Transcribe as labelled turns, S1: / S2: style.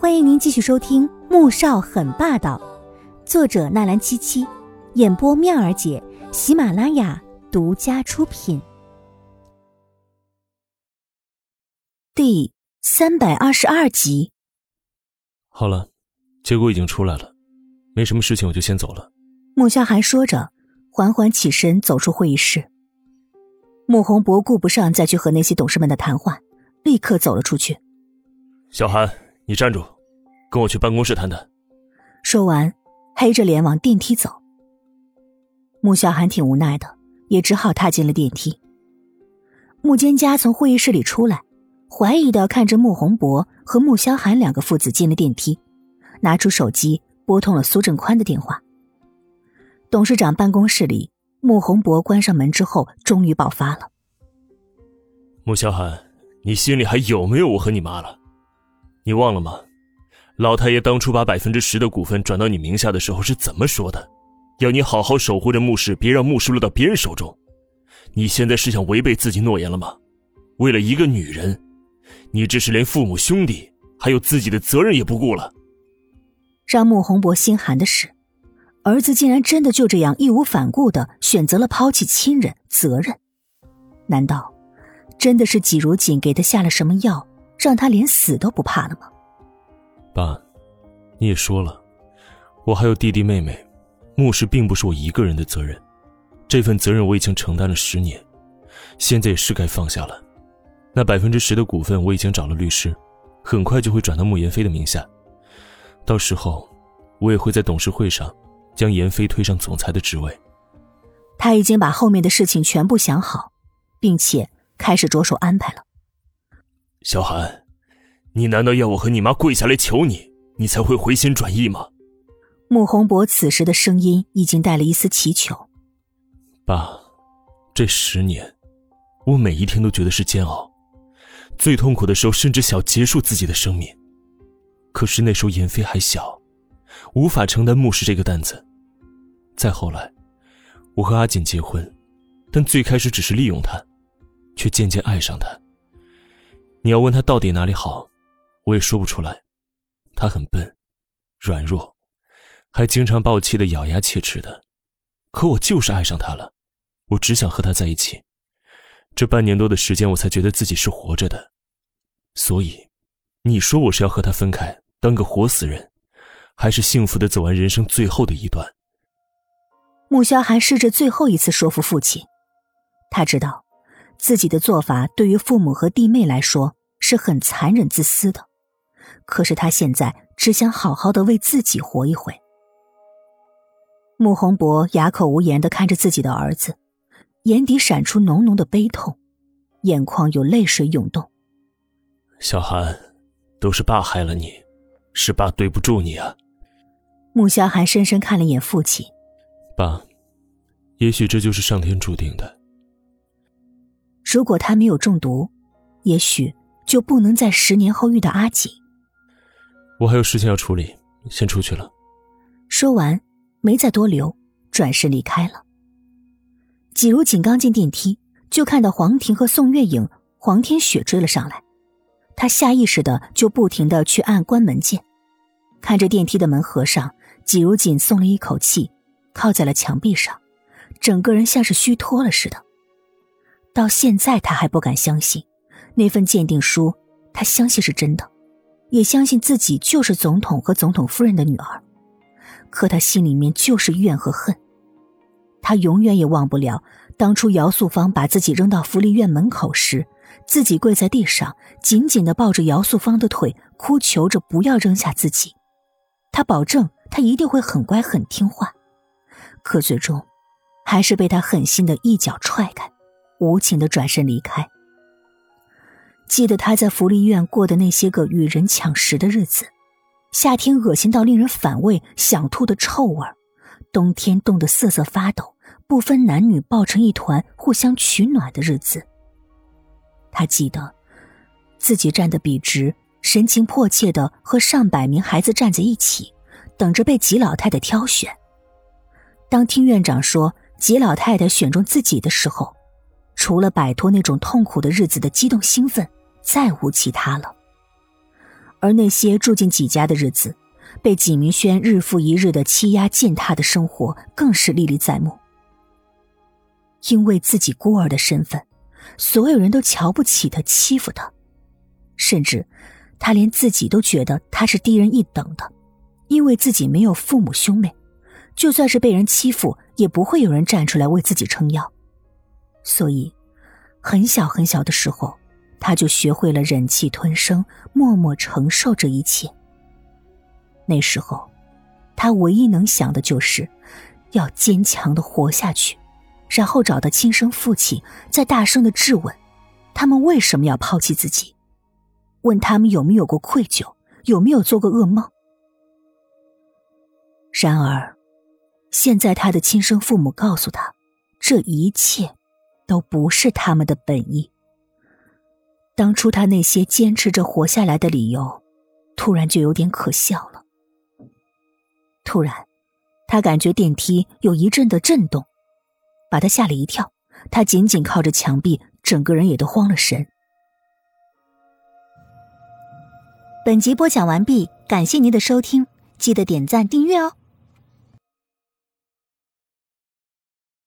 S1: 欢迎您继续收听《穆少很霸道》，作者纳兰七七，演播妙儿姐，喜马拉雅独家出品。第三百二十二集。
S2: 好了，结果已经出来了，没什么事情，我就先走了。
S1: 穆萧寒说着，缓缓起身走出会议室。穆宏博顾不上再去和那些董事们的谈话，立刻走了出去。
S2: 小韩。你站住，跟我去办公室谈谈。
S1: 说完，黑着脸往电梯走。穆小寒挺无奈的，也只好踏进了电梯。穆蒹家从会议室里出来，怀疑的看着穆宏博和穆萧寒两个父子进了电梯，拿出手机拨通了苏振宽的电话。董事长办公室里，穆宏博关上门之后，终于爆发了：“
S2: 穆萧寒，你心里还有没有我和你妈了？”你忘了吗？老太爷当初把百分之十的股份转到你名下的时候是怎么说的？要你好好守护着穆氏，别让穆氏落到别人手中。你现在是想违背自己诺言了吗？为了一个女人，你这是连父母兄弟还有自己的责任也不顾了。
S1: 让穆宏博心寒的是，儿子竟然真的就这样义无反顾的选择了抛弃亲人责任。难道真的是季如锦给他下了什么药？让他连死都不怕了吗？
S2: 爸，你也说了，我还有弟弟妹妹，牧氏并不是我一个人的责任，这份责任我已经承担了十年，现在也是该放下了。那百分之十的股份我已经找了律师，很快就会转到穆言飞的名下，到时候我也会在董事会上将言飞推上总裁的职位。
S1: 他已经把后面的事情全部想好，并且开始着手安排了。
S2: 小韩，你难道要我和你妈跪下来求你，你才会回心转意吗？
S1: 穆宏博此时的声音已经带了一丝祈求。
S2: 爸，这十年，我每一天都觉得是煎熬，最痛苦的时候甚至想结束自己的生命。可是那时候颜飞还小，无法承担牧师这个担子。再后来，我和阿锦结婚，但最开始只是利用他，却渐渐爱上他。你要问他到底哪里好，我也说不出来。他很笨，软弱，还经常把我气得咬牙切齿的。可我就是爱上他了，我只想和他在一起。这半年多的时间，我才觉得自己是活着的。所以，你说我是要和他分开，当个活死人，还是幸福的走完人生最后的一段？
S1: 穆萧寒试着最后一次说服父亲，他知道。自己的做法对于父母和弟妹来说是很残忍、自私的，可是他现在只想好好的为自己活一回。穆宏博哑口无言的看着自己的儿子，眼底闪出浓浓的悲痛，眼眶有泪水涌动。
S2: 小韩，都是爸害了你，是爸对不住你啊。
S1: 穆萧寒深深看了眼父亲，
S2: 爸，也许这就是上天注定的。
S1: 如果他没有中毒，也许就不能在十年后遇到阿锦。
S2: 我还有事情要处理，先出去了。
S1: 说完，没再多留，转身离开了。季如锦刚进电梯，就看到黄婷和宋月影、黄天雪追了上来，他下意识的就不停的去按关门键。看着电梯的门合上，季如锦松了一口气，靠在了墙壁上，整个人像是虚脱了似的。到现在，他还不敢相信那份鉴定书。他相信是真的，也相信自己就是总统和总统夫人的女儿。可他心里面就是怨和恨。他永远也忘不了当初姚素芳把自己扔到福利院门口时，自己跪在地上，紧紧的抱着姚素芳的腿，哭求着不要扔下自己。他保证他一定会很乖很听话。可最终，还是被他狠心的一脚踹开。无情的转身离开。记得他在福利院过的那些个与人抢食的日子，夏天恶心到令人反胃、想吐的臭味儿冬天冻得瑟瑟发抖、不分男女抱成一团互相取暖的日子。他记得自己站得笔直，神情迫切的和上百名孩子站在一起，等着被吉老太太挑选。当听院长说吉老太太选中自己的时候。除了摆脱那种痛苦的日子的激动兴奋，再无其他了。而那些住进纪家的日子，被纪明轩日复一日的欺压践踏的生活，更是历历在目。因为自己孤儿的身份，所有人都瞧不起他，欺负他，甚至他连自己都觉得他是低人一等的，因为自己没有父母兄妹，就算是被人欺负，也不会有人站出来为自己撑腰。所以，很小很小的时候。他就学会了忍气吞声，默默承受这一切。那时候，他唯一能想的就是要坚强的活下去，然后找到亲生父亲，再大声的质问他们为什么要抛弃自己，问他们有没有过愧疚，有没有做过噩梦。然而，现在他的亲生父母告诉他，这一切都不是他们的本意。当初他那些坚持着活下来的理由，突然就有点可笑了。突然，他感觉电梯有一阵的震动，把他吓了一跳。他紧紧靠着墙壁，整个人也都慌了神。本集播讲完毕，感谢您的收听，记得点赞订阅哦。